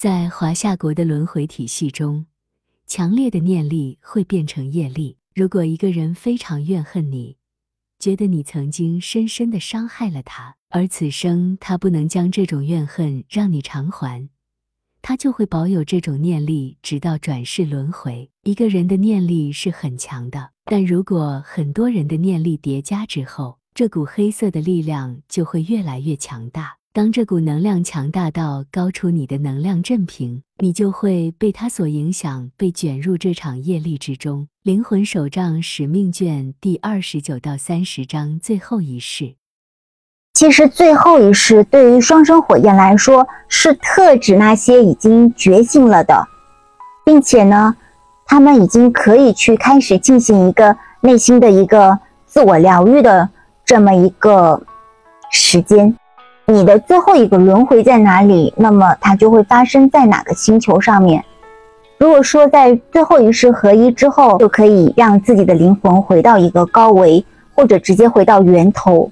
在华夏国的轮回体系中，强烈的念力会变成业力。如果一个人非常怨恨你，觉得你曾经深深的伤害了他，而此生他不能将这种怨恨让你偿还，他就会保有这种念力，直到转世轮回。一个人的念力是很强的，但如果很多人的念力叠加之后，这股黑色的力量就会越来越强大。当这股能量强大到高出你的能量振频，你就会被它所影响，被卷入这场业力之中。灵魂手账使命卷第二十九到三十章最后一世。其实最后一世对于双生火焰来说，是特指那些已经觉醒了的，并且呢，他们已经可以去开始进行一个内心的一个自我疗愈的这么一个时间。你的最后一个轮回在哪里？那么它就会发生在哪个星球上面？如果说在最后一世合一之后，就可以让自己的灵魂回到一个高维，或者直接回到源头。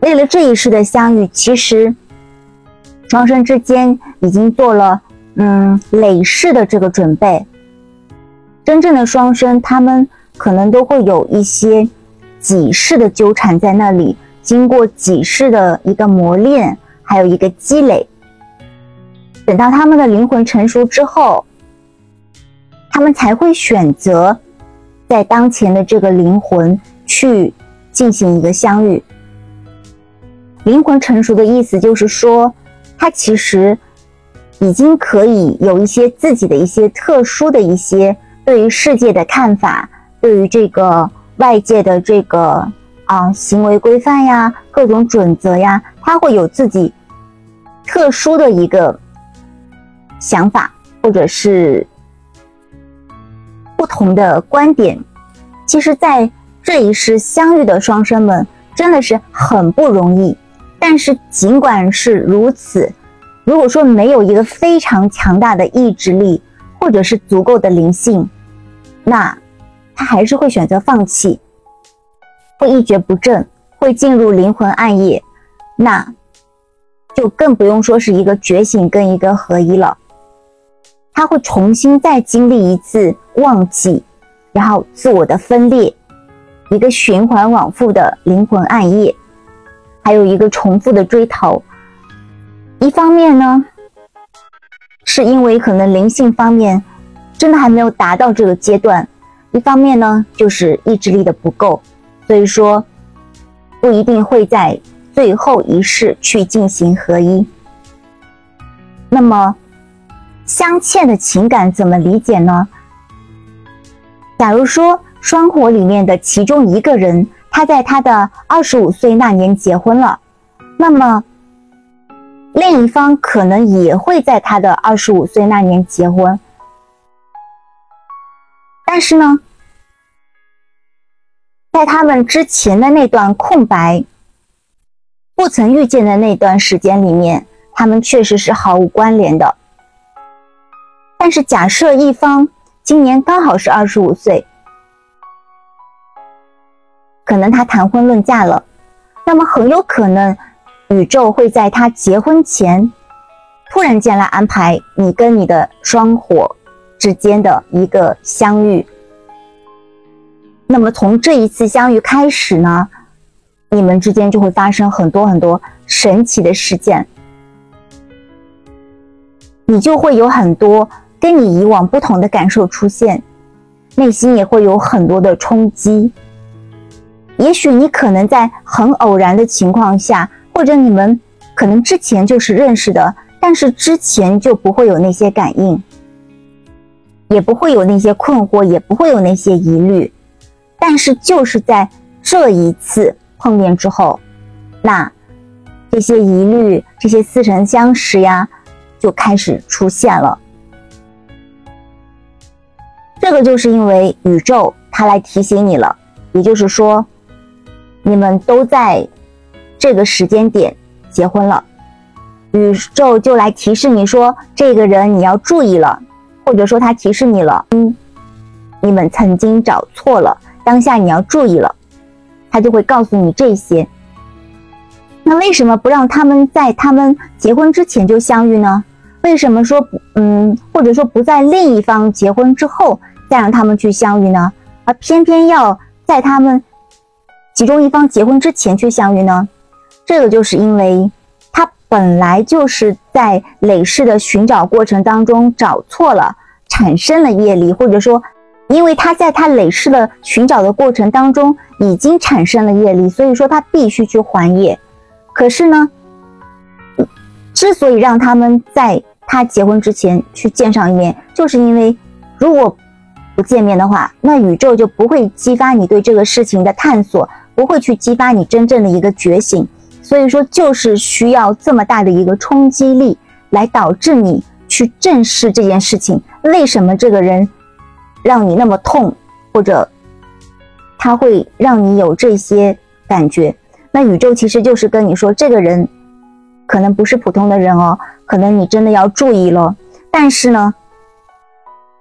为了这一世的相遇，其实双生之间已经做了嗯累世的这个准备。真正的双生，他们可能都会有一些几世的纠缠在那里。经过几世的一个磨练，还有一个积累，等到他们的灵魂成熟之后，他们才会选择在当前的这个灵魂去进行一个相遇。灵魂成熟的意思就是说，他其实已经可以有一些自己的一些特殊的一些对于世界的看法，对于这个外界的这个。啊，行为规范呀，各种准则呀，他会有自己特殊的一个想法，或者是不同的观点。其实，在这一世相遇的双生们真的是很不容易。但是，尽管是如此，如果说没有一个非常强大的意志力，或者是足够的灵性，那他还是会选择放弃。会一蹶不振，会进入灵魂暗夜，那就更不用说是一个觉醒跟一个合一了。他会重新再经历一次忘记，然后自我的分裂，一个循环往复的灵魂暗夜，还有一个重复的追逃。一方面呢，是因为可能灵性方面真的还没有达到这个阶段；一方面呢，就是意志力的不够。所以说，不一定会在最后一世去进行合一。那么，镶嵌的情感怎么理解呢？假如说双火里面的其中一个人，他在他的二十五岁那年结婚了，那么另一方可能也会在他的二十五岁那年结婚，但是呢？在他们之前的那段空白、不曾遇见的那段时间里面，他们确实是毫无关联的。但是，假设一方今年刚好是二十五岁，可能他谈婚论嫁了，那么很有可能宇宙会在他结婚前突然间来安排你跟你的双火之间的一个相遇。那么从这一次相遇开始呢，你们之间就会发生很多很多神奇的事件，你就会有很多跟你以往不同的感受出现，内心也会有很多的冲击。也许你可能在很偶然的情况下，或者你们可能之前就是认识的，但是之前就不会有那些感应，也不会有那些困惑，也不会有那些疑虑。但是就是在这一次碰面之后，那这些疑虑、这些似曾相识呀，就开始出现了。这个就是因为宇宙它来提醒你了，也就是说，你们都在这个时间点结婚了，宇宙就来提示你说，这个人你要注意了，或者说他提示你了，嗯，你们曾经找错了。当下你要注意了，他就会告诉你这些。那为什么不让他们在他们结婚之前就相遇呢？为什么说不嗯，或者说不在另一方结婚之后再让他们去相遇呢？而偏偏要在他们其中一方结婚之前去相遇呢？这个就是因为他本来就是在累世的寻找过程当中找错了，产生了业力，或者说，因为他在他累世的寻找的过程当中已经产生了业力，所以说他必须去还业。可是呢，之所以让他们在他结婚之前去见上一面，就是因为如果不见面的话，那宇宙就不会激发你对这个事情的探索，不会去激发你真正的一个觉醒。所以说，就是需要这么大的一个冲击力，来导致你去正视这件事情。为什么这个人让你那么痛，或者他会让你有这些感觉？那宇宙其实就是跟你说，这个人可能不是普通的人哦，可能你真的要注意了。但是呢，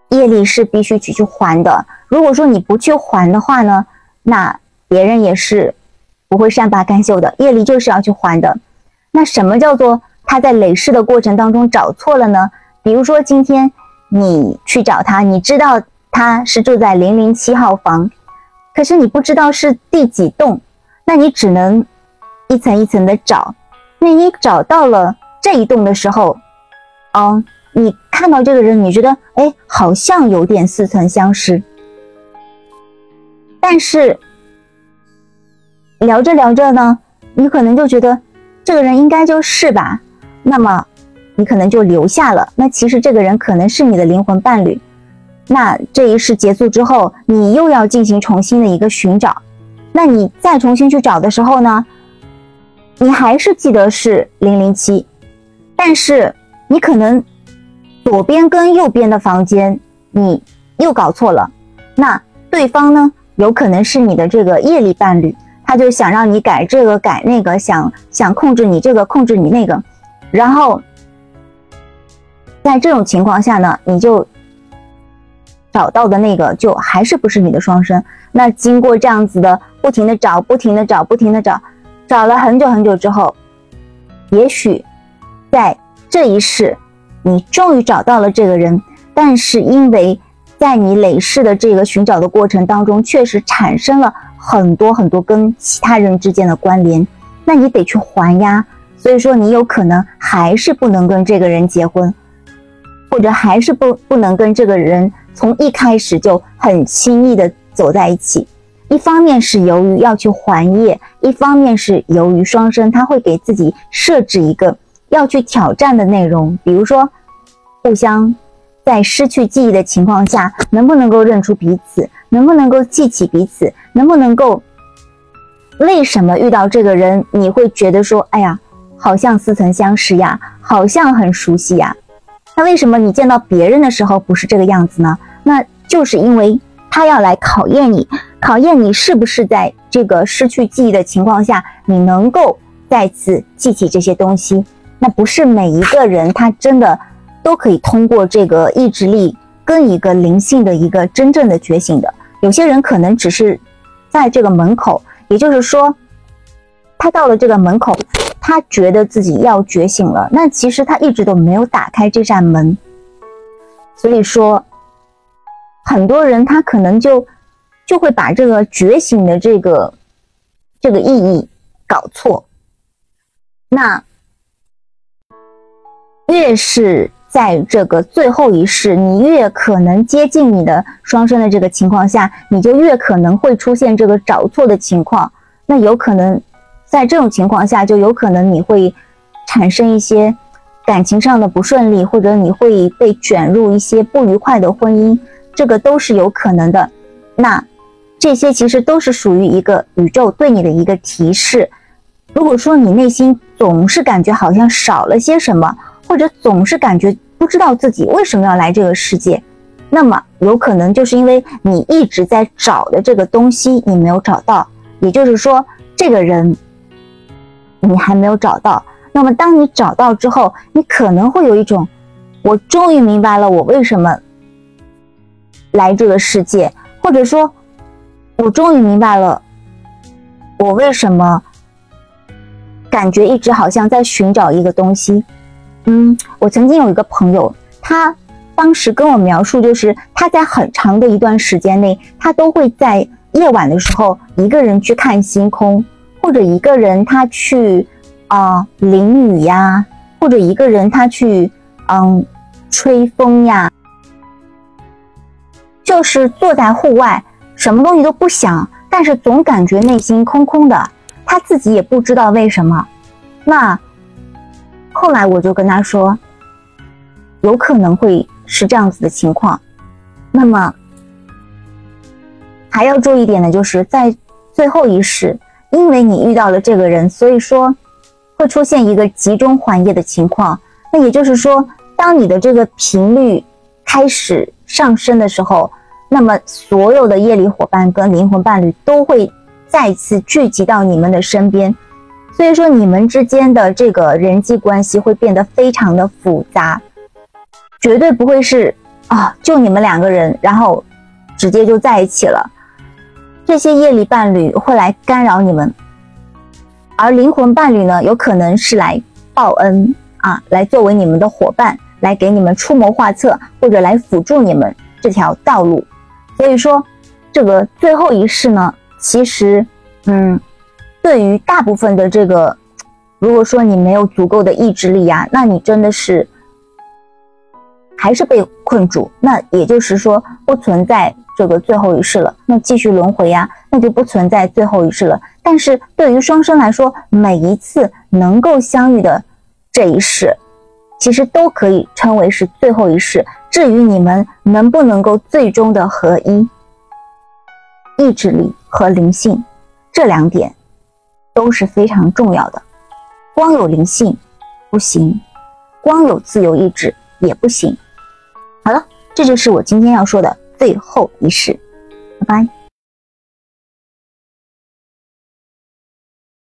业力是必须去去还的。如果说你不去还的话呢，那别人也是。不会善罢甘休的，业力就是要去还的。那什么叫做他在累世的过程当中找错了呢？比如说今天你去找他，你知道他是住在零零七号房，可是你不知道是第几栋，那你只能一层一层的找。那你找到了这一栋的时候，嗯，你看到这个人，你觉得哎，好像有点似曾相识，但是。聊着聊着呢，你可能就觉得这个人应该就是吧，那么你可能就留下了。那其实这个人可能是你的灵魂伴侣。那这一世结束之后，你又要进行重新的一个寻找。那你再重新去找的时候呢，你还是记得是零零七，但是你可能左边跟右边的房间你又搞错了。那对方呢，有可能是你的这个业力伴侣。他就想让你改这个改那个，想想控制你这个控制你那个，然后在这种情况下呢，你就找到的那个就还是不是你的双生。那经过这样子的不停的找，不停的找，不停的找，找了很久很久之后，也许在这一世你终于找到了这个人，但是因为在你累世的这个寻找的过程当中，确实产生了。很多很多跟其他人之间的关联，那你得去还呀。所以说你有可能还是不能跟这个人结婚，或者还是不不能跟这个人从一开始就很轻易的走在一起。一方面是由于要去还业，一方面是由于双生他会给自己设置一个要去挑战的内容，比如说互相在失去记忆的情况下，能不能够认出彼此。能不能够记起彼此？能不能够？为什么遇到这个人你会觉得说，哎呀，好像似曾相识呀，好像很熟悉呀？那为什么你见到别人的时候不是这个样子呢？那就是因为他要来考验你，考验你是不是在这个失去记忆的情况下，你能够再次记起这些东西。那不是每一个人他真的都可以通过这个意志力跟一个灵性的一个真正的觉醒的。有些人可能只是在这个门口，也就是说，他到了这个门口，他觉得自己要觉醒了，那其实他一直都没有打开这扇门。所以说，很多人他可能就就会把这个觉醒的这个这个意义搞错。那越是。在这个最后一世，你越可能接近你的双生的这个情况下，你就越可能会出现这个找错的情况。那有可能在这种情况下，就有可能你会产生一些感情上的不顺利，或者你会被卷入一些不愉快的婚姻，这个都是有可能的。那这些其实都是属于一个宇宙对你的一个提示。如果说你内心总是感觉好像少了些什么，或者总是感觉不知道自己为什么要来这个世界，那么有可能就是因为你一直在找的这个东西你没有找到，也就是说这个人你还没有找到。那么当你找到之后，你可能会有一种，我终于明白了我为什么来这个世界，或者说，我终于明白了我为什么感觉一直好像在寻找一个东西。嗯，我曾经有一个朋友，他当时跟我描述，就是他在很长的一段时间内，他都会在夜晚的时候一个人去看星空，或者一个人他去啊淋雨呀，或者一个人他去嗯吹风呀，就是坐在户外，什么东西都不想，但是总感觉内心空空的，他自己也不知道为什么。那后来我就跟他说，有可能会是这样子的情况。那么还要注意一点的就是在最后一世，因为你遇到了这个人，所以说会出现一个集中还业的情况。那也就是说，当你的这个频率开始上升的时候，那么所有的业力伙伴跟灵魂伴侣都会再次聚集到你们的身边。所以说，你们之间的这个人际关系会变得非常的复杂，绝对不会是啊，就你们两个人，然后直接就在一起了。这些业力伴侣会来干扰你们，而灵魂伴侣呢，有可能是来报恩啊，来作为你们的伙伴，来给你们出谋划策，或者来辅助你们这条道路。所以说，这个最后一世呢，其实，嗯。对于大部分的这个，如果说你没有足够的意志力呀，那你真的是还是被困住。那也就是说，不存在这个最后一世了。那继续轮回呀，那就不存在最后一世了。但是对于双生来说，每一次能够相遇的这一世，其实都可以称为是最后一世。至于你们能不能够最终的合一，意志力和灵性这两点。都是非常重要的，光有灵性不行，光有自由意志也不行。好了，这就是我今天要说的最后一式，拜拜。